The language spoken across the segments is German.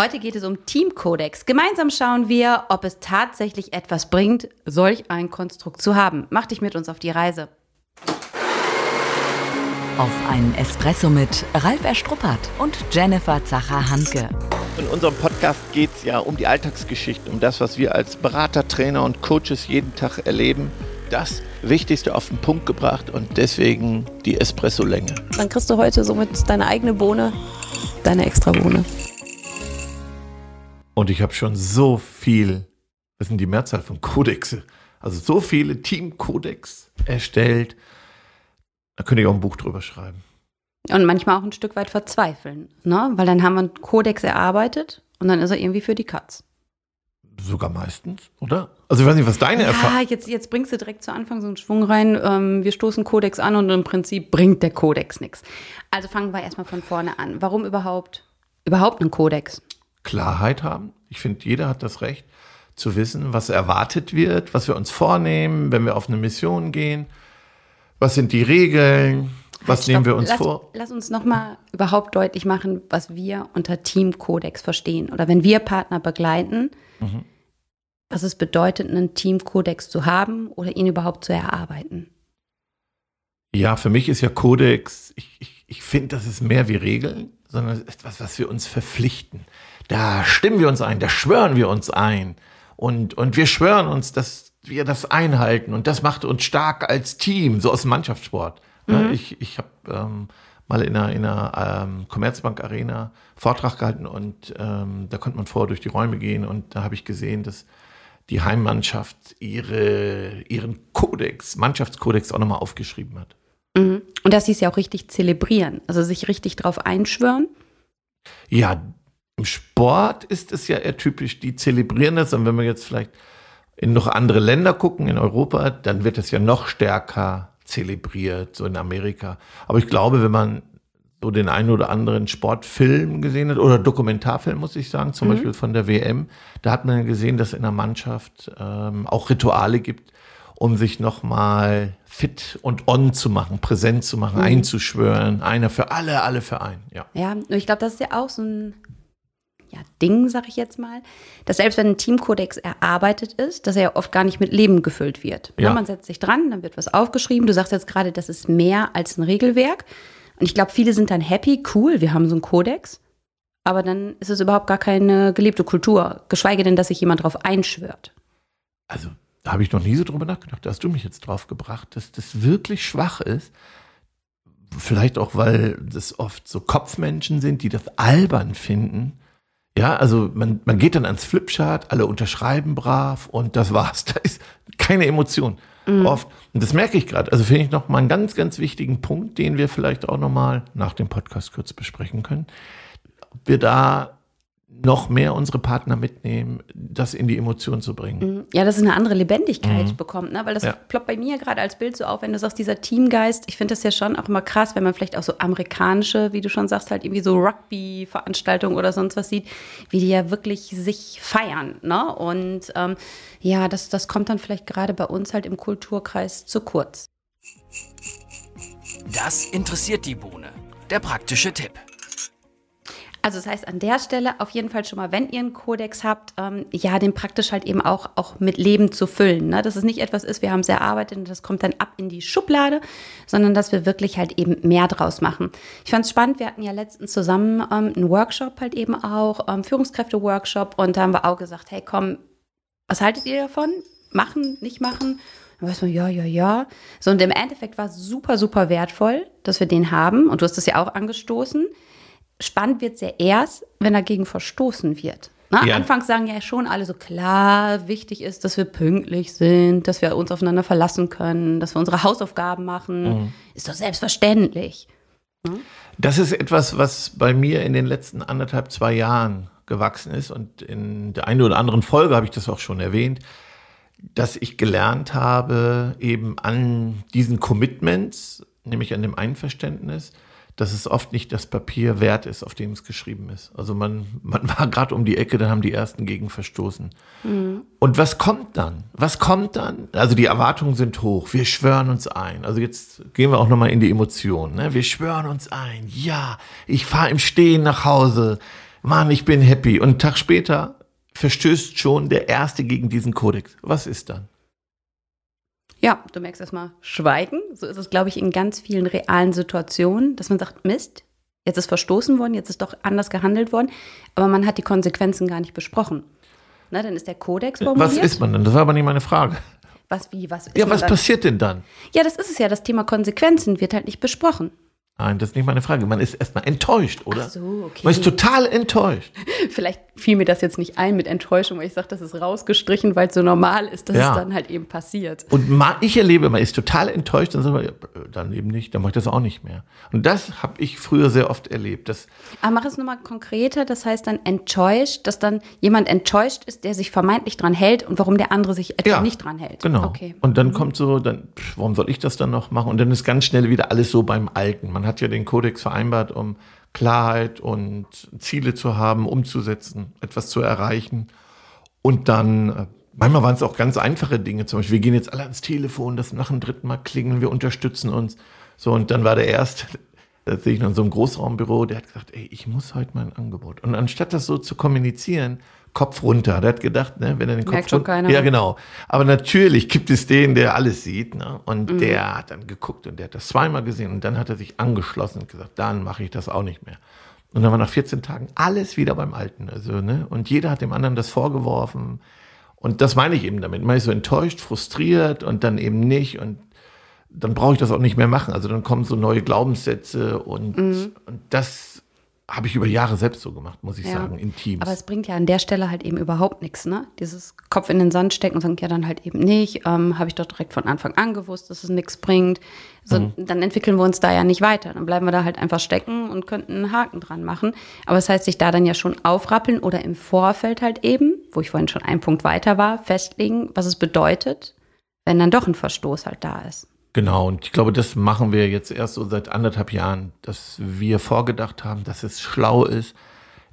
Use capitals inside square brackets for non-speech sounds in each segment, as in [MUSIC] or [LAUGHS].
Heute geht es um Teamkodex. Gemeinsam schauen wir, ob es tatsächlich etwas bringt, solch ein Konstrukt zu haben. Mach dich mit uns auf die Reise. Auf einen Espresso mit Ralf Erstruppert und Jennifer Zacher-Hanke. In unserem Podcast geht es ja um die Alltagsgeschichte, um das, was wir als Berater, Trainer und Coaches jeden Tag erleben. Das Wichtigste auf den Punkt gebracht und deswegen die Espresso-Länge. Dann kriegst du heute somit deine eigene Bohne, deine extra Bohne. Und ich habe schon so viel, das sind die Mehrzahl von Kodexe, also so viele Teamkodex erstellt. Da könnte ich auch ein Buch drüber schreiben. Und manchmal auch ein Stück weit verzweifeln, ne? Weil dann haben wir einen Kodex erarbeitet und dann ist er irgendwie für die Katz. Sogar meistens, oder? Also ich weiß nicht, was deine ja, Erfahrung jetzt, jetzt bringst du direkt zu Anfang so einen Schwung rein. Ähm, wir stoßen Kodex an und im Prinzip bringt der Kodex nichts. Also fangen wir erstmal von vorne an. Warum überhaupt, überhaupt einen Kodex? Klarheit haben. Ich finde, jeder hat das Recht zu wissen, was erwartet wird, was wir uns vornehmen, wenn wir auf eine Mission gehen. Was sind die Regeln? Was Halt, nehmen wir uns lass, vor? Lass uns nochmal überhaupt deutlich machen, was wir unter Teamkodex verstehen. Oder wenn wir Partner begleiten, Mhm. was es bedeutet, einen Teamkodex zu haben oder ihn überhaupt zu erarbeiten. Ja, für mich ist ja Kodex, ich, ich, ich finde, das ist mehr wie Regeln, sondern es ist etwas, was wir uns verpflichten. Da stimmen wir uns ein, da schwören wir uns ein. Und, und wir schwören uns, dass wir das einhalten. Und das macht uns stark als Team, so aus dem Mannschaftssport. Ja, ich ich habe ähm, mal in einer, in einer ähm, Commerzbank Arena Vortrag gehalten und ähm, da konnte man vor durch die Räume gehen und da habe ich gesehen, dass die Heimmannschaft ihre, ihren Kodex, Mannschaftskodex auch nochmal aufgeschrieben hat. Mhm. Und dass sie es ja auch richtig zelebrieren, also sich richtig drauf einschwören. Ja, im Sport ist es ja eher typisch, die zelebrieren das. Und wenn wir jetzt vielleicht in noch andere Länder gucken, in Europa, dann wird es ja noch stärker zelebriert, so in Amerika. Aber ich glaube, wenn man so den einen oder anderen Sportfilm gesehen hat oder Dokumentarfilm, muss ich sagen, zum Beispiel von der WM, da hat man gesehen, dass in der Mannschaft ähm, auch Rituale gibt, um sich nochmal fit und on zu machen, präsent zu machen, einzuschwören. Einer für alle, alle für einen. Ja. Ja, ich glaube, das ist ja auch so ein ja, Ding, sag ich jetzt mal, dass selbst wenn ein Teamkodex erarbeitet ist, dass er ja oft gar nicht mit Leben gefüllt wird. Ne, Ja. Man setzt sich dran, dann wird was aufgeschrieben. Du sagst jetzt gerade, das ist mehr als ein Regelwerk. Und ich glaube, viele sind dann happy, cool, wir haben so einen Kodex. Aber dann ist es überhaupt gar keine gelebte Kultur, geschweige denn, dass sich jemand darauf einschwört. Also, da habe ich noch nie so drüber nachgedacht. Da hast du mich jetzt drauf gebracht, dass das wirklich schwach ist. Vielleicht auch, weil das oft so Kopfmenschen sind, die das albern finden. Ja, also man, man geht dann ans Flipchart, alle unterschreiben brav und das war's. [LAUGHS] Da ist keine Emotion oft. Und das merke ich gerade. Also finde ich noch mal einen ganz, ganz wichtigen Punkt, den wir vielleicht auch noch mal nach dem Podcast kurz besprechen können. Ob wir da noch mehr unsere Partner mitnehmen, das in die Emotion zu bringen. Ja, dass es eine andere Lebendigkeit bekommt, ne? weil das Ja. ploppt bei mir gerade als Bild so auf, wenn du sagst, dieser Teamgeist, ich finde das ja schon auch immer krass, wenn man vielleicht auch so amerikanische, wie du schon sagst, halt irgendwie so Rugby-Veranstaltungen oder sonst was sieht, wie die ja wirklich sich feiern. Ne? Und ähm, ja, das, das kommt dann vielleicht gerade bei uns halt im Kulturkreis zu kurz. Das interessiert die Bohne. Der praktische Tipp. Also das heißt, an der Stelle auf jeden Fall schon mal, wenn ihr einen Kodex habt, ähm, ja, den praktisch halt eben auch, auch mit Leben zu füllen. Ne? Dass es nicht etwas ist, wir haben es erarbeitet und das kommt dann ab in die Schublade, sondern dass wir wirklich halt eben mehr draus machen. Ich fand es spannend, wir hatten ja letztens zusammen ähm, einen Workshop halt eben auch, ähm, Führungskräfte-Workshop und da haben wir auch gesagt, hey komm, was haltet ihr davon? Machen, nicht machen? Dann weiß man, ja, ja, ja. So, und im Endeffekt war es super, super wertvoll, dass wir den haben. Und du hast das ja auch angestoßen spannend wird es ja erst, wenn dagegen verstoßen wird. Ne? Ja. Anfangs sagen ja schon alle so klar, wichtig ist, dass wir pünktlich sind, dass wir uns aufeinander verlassen können, dass wir unsere Hausaufgaben machen. Ist doch selbstverständlich. Das ist etwas, was bei mir in den letzten anderthalb, zwei Jahren gewachsen ist. Und in der einen oder anderen Folge habe ich das auch schon erwähnt, dass ich gelernt habe, eben an diesen Commitments, nämlich an dem Einverständnis, dass es oft nicht das Papier wert ist, auf dem es geschrieben ist. Also man, man [LAUGHS] war gerade um die Ecke, dann haben die ersten gegen verstoßen. Und was kommt dann? Was kommt dann? Also die Erwartungen sind hoch. Wir schwören uns ein. Also jetzt gehen wir auch nochmal in die Emotionen. Ne? Wir schwören uns ein. Ja, ich fahre im Stehen nach Hause. Mann, ich bin happy. Und einen Tag später verstößt schon der Erste gegen diesen Kodex. Was ist dann? Ja, du merkst erstmal Schweigen. So ist es, glaube ich, in ganz vielen realen Situationen, dass man sagt, Mist, jetzt ist verstoßen worden, jetzt ist doch anders gehandelt worden, aber man hat die Konsequenzen gar nicht besprochen. Na, dann ist der Kodex formuliert. Was ist man denn? Das war aber nicht meine Frage. Was, wie, was ist Ja, was dann? passiert denn dann? Ja, das ist es ja. Das Thema Konsequenzen wird halt nicht besprochen. Nein, das ist nicht meine Frage. Man ist erstmal enttäuscht, oder? Ach so, okay. Man ist total enttäuscht. [LAUGHS] Vielleicht fiel mir das jetzt nicht ein mit Enttäuschung, weil ich sage, das ist rausgestrichen, weil es so normal ist, dass Ja. es dann halt eben passiert. Und ich erlebe, man ist total enttäuscht, dann sagt man, ja, dann eben nicht, dann mache ich das auch nicht mehr. Und das habe ich früher sehr oft erlebt. Das, Aber mach es nochmal konkreter, das heißt dann enttäuscht, dass dann jemand enttäuscht ist, der sich vermeintlich dran hält und warum der andere sich etwa ja, nicht dran hält. Genau. Okay. Und dann kommt so, dann, pff, warum soll ich das dann noch machen? Und dann ist ganz schnell wieder alles so beim Alten. Man hat ja den Kodex vereinbart, um Klarheit und Ziele zu haben, umzusetzen, etwas zu erreichen. Und dann, äh, manchmal waren es auch ganz einfache Dinge. Zum Beispiel, wir gehen jetzt alle ans Telefon, das nach dem dritten Mal klingeln, wir unterstützen uns. So, und dann war der erste, da sehe ich noch in so einem Großraumbüro, der hat gesagt, ey, ich muss heute mein Angebot. Und anstatt das so zu kommunizieren, Kopf runter. Der hat gedacht, ne, wenn er den Kopf Merkt schon keiner. Ja, genau. Aber natürlich gibt es den, der alles sieht, ne? Und Mhm. der hat dann geguckt und der hat das zweimal gesehen und dann hat er sich angeschlossen und gesagt, dann mache ich das auch nicht mehr. Und dann war nach 14 Tagen alles wieder beim Alten. Also, ne? Und jeder hat dem anderen das vorgeworfen. Und das meine ich eben damit. Man ist so enttäuscht, frustriert und dann eben nicht. Und dann brauche ich das auch nicht mehr machen. Also dann kommen so neue Glaubenssätze und, Mhm. und das habe ich über Jahre selbst so gemacht, muss ich Ja. sagen, in Teams. Aber es bringt ja an der Stelle halt eben überhaupt nichts, ne? Dieses Kopf in den Sand stecken und sagen, ja, dann halt eben nicht. Ähm, Habe ich doch direkt von Anfang an gewusst, dass es nichts bringt. So, Mhm. Dann entwickeln wir uns da ja nicht weiter. Dann bleiben wir da halt einfach stecken und könnten einen Haken dran machen. Aber das heißt, sich da dann ja schon aufrappeln oder im Vorfeld halt eben, wo ich vorhin schon einen Punkt weiter war, festlegen, was es bedeutet, wenn dann doch ein Verstoß halt da ist. Genau, und ich glaube, das machen wir jetzt erst so seit anderthalb Jahren, dass wir vorgedacht haben, dass es schlau ist,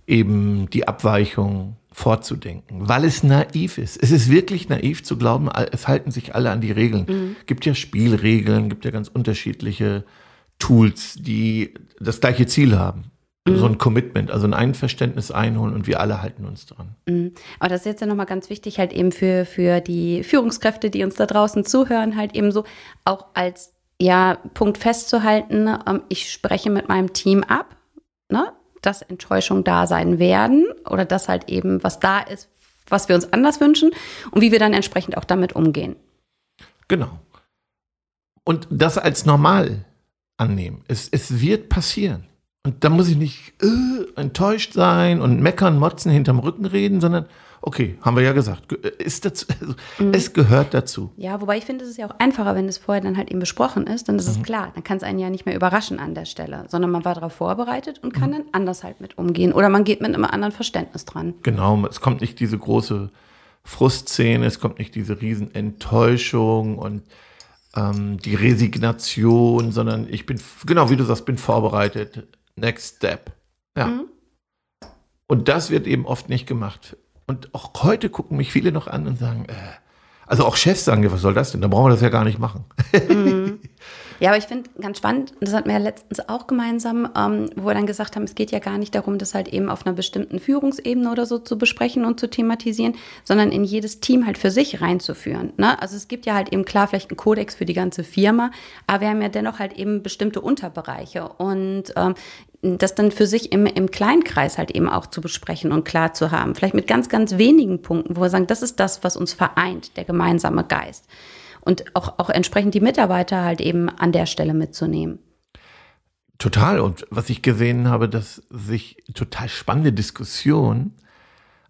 eben die Abweichung vorzudenken, weil es naiv ist. Es ist wirklich naiv zu glauben, es halten sich alle an die Regeln. Gibt ja Spielregeln, gibt ja ganz unterschiedliche Tools, die das gleiche Ziel haben. So ein Commitment, also ein Einverständnis einholen und wir alle halten uns dran. Mhm. Aber das ist jetzt ja nochmal ganz wichtig, halt eben für, für die Führungskräfte, die uns da draußen zuhören, halt eben so auch als ja, Punkt festzuhalten, ähm, ich spreche mit meinem Team ab, ne, dass Enttäuschungen da sein werden oder dass halt eben was da ist, was wir uns anders wünschen und wie wir dann entsprechend auch damit umgehen. Genau. Und das als normal annehmen. Es, es wird passieren. Und da muss ich nicht äh, enttäuscht sein und meckern, motzen, hinterm Rücken reden, sondern okay, haben wir ja gesagt, ge- äh, ist dazu, [LAUGHS] also, es gehört dazu. Ja, wobei ich finde, es ist ja auch einfacher, wenn es vorher dann halt eben besprochen ist, dann ist es klar. Dann kann es einen ja nicht mehr überraschen an der Stelle, sondern man war darauf vorbereitet und kann dann anders halt mit umgehen. Oder man geht mit einem anderen Verständnis dran. Genau, es kommt nicht diese große Frustszene, es kommt nicht diese riesen Enttäuschung und ähm, die Resignation, sondern ich bin, genau wie du sagst, bin vorbereitet. Next step. Ja. Und das wird eben oft nicht gemacht. Und auch heute gucken mich viele noch an und sagen, äh, also auch Chefs sagen, ja, was soll das denn? Da brauchen wir das ja gar nicht machen. [LAUGHS] Ja, aber ich finde ganz spannend, das hatten wir ja letztens auch gemeinsam, ähm, wo wir dann gesagt haben, es geht ja gar nicht darum, das halt eben auf einer bestimmten Führungsebene oder so zu besprechen und zu thematisieren, sondern in jedes Team halt für sich reinzuführen. Ne? Also es gibt ja halt eben klar vielleicht einen Kodex für die ganze Firma, aber wir haben ja dennoch halt eben bestimmte Unterbereiche und ähm, das dann für sich im, im Kleinkreis halt eben auch zu besprechen und klar zu haben. Vielleicht mit ganz, ganz wenigen Punkten, wo wir sagen, das ist das, was uns vereint, der gemeinsame Geist und auch, auch entsprechend die Mitarbeiter halt eben an der Stelle mitzunehmen. Total. Und was ich gesehen habe, dass sich total spannende Diskussionen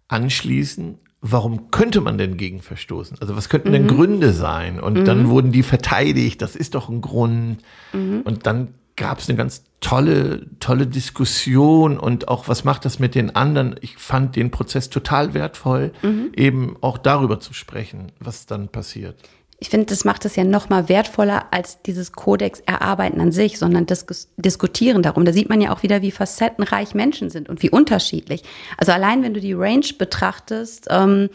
anschließen. Warum könnte man denn gegen verstoßen? Also was könnten denn Gründe sein? Und dann wurden die verteidigt. Das ist doch ein Grund. Und dann gab es eine ganz tolle, tolle Diskussion und auch was macht das mit den anderen? Ich fand den Prozess total wertvoll, eben auch darüber zu sprechen, was dann passiert. Ich finde, das macht es ja noch mal wertvoller als dieses Kodex erarbeiten an sich, sondern das Diskutieren darum. Da sieht man ja auch wieder, wie facettenreich Menschen sind und wie unterschiedlich. Also allein, wenn du die Range betrachtest, ähm,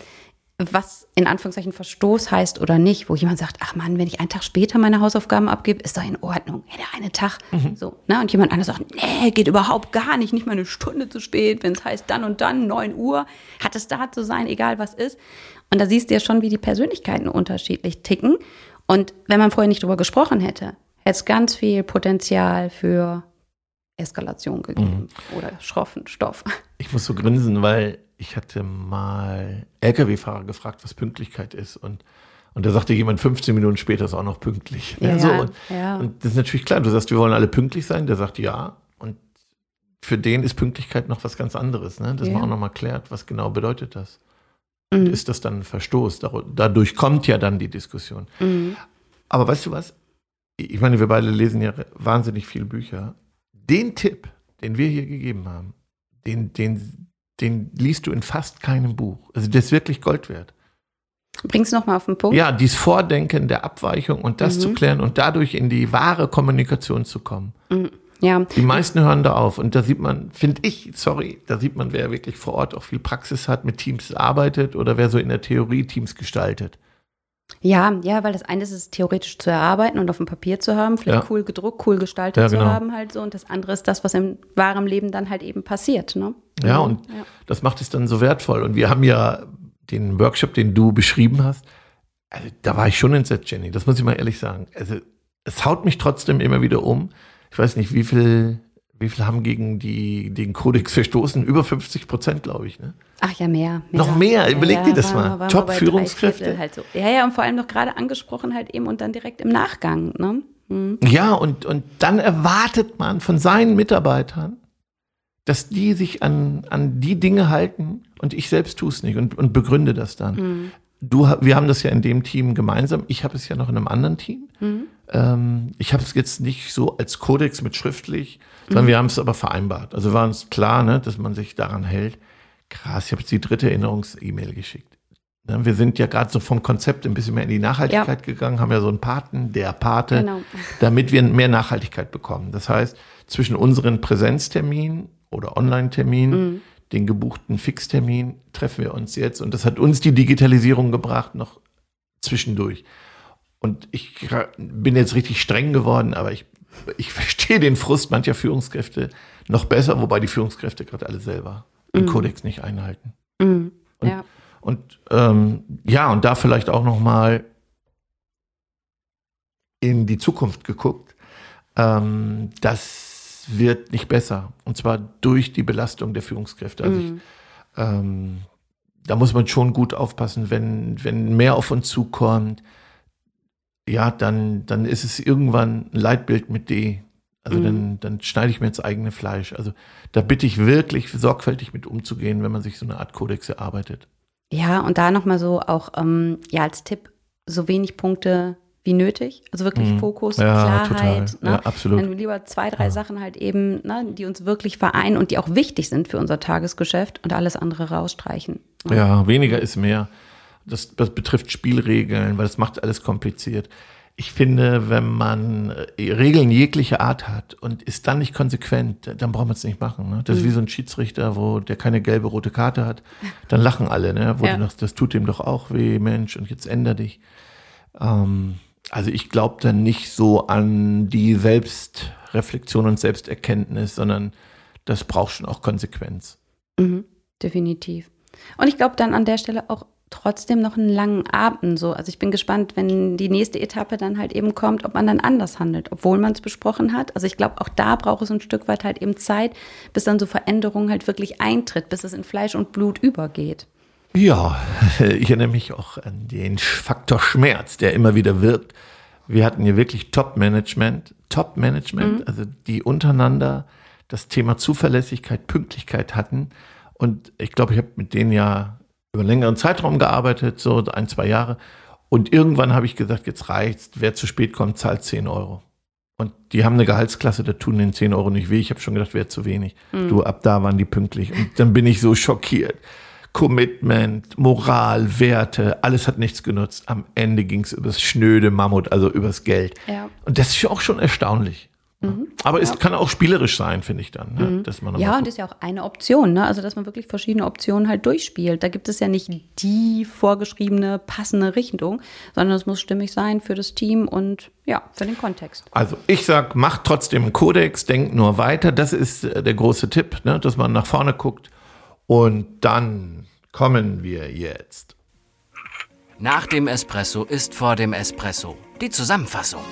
was in Anführungszeichen Verstoß heißt oder nicht, wo jemand sagt, ach Mann, wenn ich einen Tag später meine Hausaufgaben abgebe, ist doch in Ordnung. Ja, der eine Tag. So, ne? Und jemand anderes sagt, nee, geht überhaupt gar nicht, nicht mal eine Stunde zu spät, wenn es heißt dann und dann, 9 Uhr, hat es da zu sein, egal was ist. Und da siehst du ja schon, wie die Persönlichkeiten unterschiedlich ticken. Und wenn man vorher nicht drüber gesprochen hätte, hätte es ganz viel Potenzial für Eskalation gegeben oder schroffen Stoff. Ich muss so grinsen, weil ich hatte mal LKW-Fahrer gefragt, was Pünktlichkeit ist. Und, und da sagte jemand, 15 Minuten später ist auch noch pünktlich. [LAUGHS] Ja, so, und, ja. und das ist natürlich klar. Du sagst, wir wollen alle pünktlich sein. Der sagt ja. Und für den ist Pünktlichkeit noch was ganz anderes. Ne? Dass Ja. man auch nochmal klärt, was genau bedeutet das. Mhm. Ist das dann ein Verstoß? Dadurch kommt ja dann die Diskussion. Mhm. Aber weißt du was? Ich meine, wir beide lesen ja wahnsinnig viele Bücher. Den Tipp, den wir hier gegeben haben, den, den, den liest du in fast keinem Buch. Also der ist wirklich Gold wert. Bring's noch mal auf den Punkt. Ja, dieses Vordenken der Abweichung und das Mhm. zu klären und dadurch in die wahre Kommunikation zu kommen. ja. Die meisten hören da auf und da sieht man, finde ich, sorry, da sieht man, wer wirklich vor Ort auch viel Praxis hat, mit Teams arbeitet oder wer so in der Theorie Teams gestaltet. Ja, ja, weil das eine ist es theoretisch zu erarbeiten und auf dem Papier zu haben, vielleicht Ja. cool gedruckt, cool gestaltet Ja, zu genau. haben halt so und das andere ist das, was im wahren Leben dann halt eben passiert, ne? Ja, und Ja. das macht es dann so wertvoll. Und wir haben ja den Workshop, den du beschrieben hast, also da war ich schon entsetzt, Jenny, das muss ich mal ehrlich sagen. Also es haut mich trotzdem immer wieder um. Ich weiß nicht, wie viel, wie viel haben gegen die, den Kodex verstoßen? Über 50 Prozent, glaube ich. Ne? Ach ja, mehr. Noch mehr? Überleg dir das waren mal. wir- waren wir Top bei drei Führungskräfte. Viertel Halt so. Ja, ja, und vor allem noch gerade angesprochen halt eben und dann direkt im Nachgang, ne? Hm. Ja, und, und dann erwartet man von seinen Mitarbeitern, dass die sich an, an die Dinge halten und ich selbst tue es nicht und, und begründe das dann. Du, wir haben das ja in dem Team gemeinsam. Ich habe es ja noch in einem anderen Team. Ähm, ich habe es jetzt nicht so als Kodex mit schriftlich, sondern wir haben es aber vereinbart. Also war uns klar, ne, dass man sich daran hält. Krass, ich habe jetzt die dritte Erinnerungs-E-Mail geschickt. Ne, Wir sind ja gerade so vom Konzept ein bisschen mehr in die Nachhaltigkeit gegangen, haben ja so einen Paten, der Pate, Genau. [LAUGHS] damit wir mehr Nachhaltigkeit bekommen. Das heißt, zwischen unseren Präsenzterminen oder Online-Terminen, den gebuchten Fixtermin, treffen wir uns jetzt. Und das hat uns die Digitalisierung gebracht, noch zwischendurch. Und ich bin jetzt richtig streng geworden, aber ich, ich [LAUGHS] verstehe den Frust mancher Führungskräfte noch besser, wobei die Führungskräfte gerade alle selber den Kodex nicht einhalten. Mhm. Und- Ja. Und ähm, ja, und da vielleicht auch noch mal in die Zukunft geguckt. Ähm, wird nicht besser. Und zwar durch die Belastung der Führungskräfte. Also ich, ähm, da muss man schon gut aufpassen, wenn, wenn mehr auf uns zukommt, ja, dann, dann ist es irgendwann ein Leitbild mit D. Also dann, dann schneide ich mir ins eigene Fleisch. Also da bitte ich wirklich sorgfältig mit umzugehen, wenn man sich so eine Art Kodex erarbeitet. Ja, und da nochmal so auch, ähm, ja, als Tipp, so wenig Punkte wie nötig. Also wirklich Mhm. Fokus, Ja, Klarheit. total. Ne? Ja, absolut. Dann lieber zwei, drei Sachen halt eben, ne, die uns wirklich vereinen und die auch wichtig sind für unser Tagesgeschäft und alles andere rausstreichen. Ne? Ja, weniger ist mehr. Das, das betrifft Spielregeln, weil das macht alles kompliziert. Ich finde, wenn man äh, Regeln jeglicher Art hat und ist dann nicht konsequent, dann braucht man es nicht machen. Ne? Das ist wie so ein Schiedsrichter, wo der keine gelbe, rote Karte hat. Dann lachen alle, ne? wo Ja. du sagst, das tut dem doch auch weh, Mensch, und jetzt änder dich. Ähm, also ich glaube dann nicht so an die Selbstreflexion und Selbsterkenntnis, sondern das braucht schon auch Konsequenz. Mhm, definitiv. Und ich glaube dann an der Stelle auch trotzdem noch einen langen Abend so. Also ich bin gespannt, wenn die nächste Etappe dann halt eben kommt, ob man dann anders handelt, obwohl man es besprochen hat. Also ich glaube, auch da braucht es ein Stück weit halt eben Zeit, bis dann so Veränderungen halt wirklich eintritt, bis es in Fleisch und Blut übergeht. Ja, [LAUGHS] ich erinnere mich auch an den Faktor Schmerz, der immer wieder wirkt. Wir hatten hier wirklich Top-Management, Top-Management, also die untereinander das Thema Zuverlässigkeit, Pünktlichkeit hatten. Und ich glaube, ich habe mit denen ja über einen längeren Zeitraum gearbeitet, so ein, zwei Jahre. Und irgendwann habe ich gesagt, jetzt reicht's. Wer zu spät kommt, zahlt 10 Euro. Und die haben eine Gehaltsklasse, da tun den 10 Euro nicht weh. Ich habe schon gedacht, wäre zu wenig. Du, ab da waren die pünktlich. Und dann bin ich so schockiert. Commitment, Moral, Werte, alles hat nichts genutzt. Am Ende ging es übers schnöde Mammut, also übers Geld. Ja. Und das ist ja auch schon erstaunlich. Aber es kann auch spielerisch sein, finde ich dann. Ne? Dass man Ja, und ist ja auch eine Option, ne? Also, dass man wirklich verschiedene Optionen halt durchspielt. Da gibt es ja nicht die vorgeschriebene, passende Richtung, sondern es muss stimmig sein für das Team und ja, für den Kontext. Also ich sag, macht trotzdem einen Kodex, denkt nur weiter. Das ist äh, der große Tipp, ne? dass man nach vorne guckt. Und dann kommen wir jetzt. Nach dem Espresso ist vor dem Espresso. Die Zusammenfassung.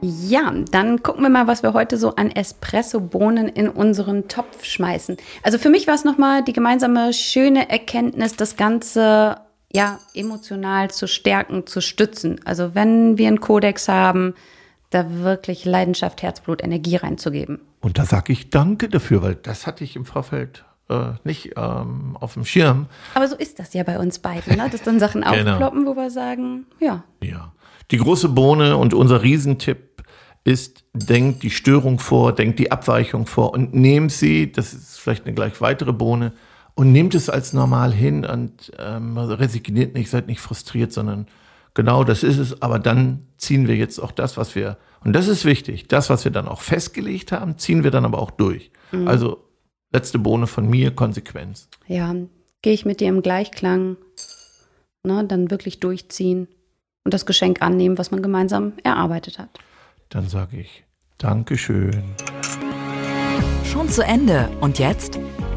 Ja, dann gucken wir mal, was wir heute so an Espresso-Bohnen in unseren Topf schmeißen. Also für mich war es nochmal die gemeinsame schöne Erkenntnis, das Ganze ja emotional zu stärken, zu stützen. Also wenn wir einen Kodex haben, da wirklich Leidenschaft, Herzblut, Energie reinzugeben. Und da sage ich danke dafür, weil das hatte ich im Vorfeld äh, nicht ähm, auf dem Schirm. Aber so ist das ja bei uns beiden, ne? dass dann Sachen [LAUGHS] Genau. aufploppen, wo wir sagen, ja, Ja. Die große Bohne und unser Riesentipp ist, denkt die Störung vor, denkt die Abweichung vor und nehmt sie, das ist vielleicht eine gleich weitere Bohne, und nehmt es als normal hin und ähm, resigniert nicht, seid nicht frustriert, sondern genau das ist es. Aber dann ziehen wir jetzt auch das, was wir, und das ist wichtig, das, was wir dann auch festgelegt haben, ziehen wir dann aber auch durch. Also letzte Bohne von mir, Konsequenz. ja, gehe ich mit dir im Gleichklang, ne, dann wirklich durchziehen und das Geschenk annehmen, was man gemeinsam erarbeitet hat. Dann sage ich Dankeschön. Schon zu Ende. Und jetzt?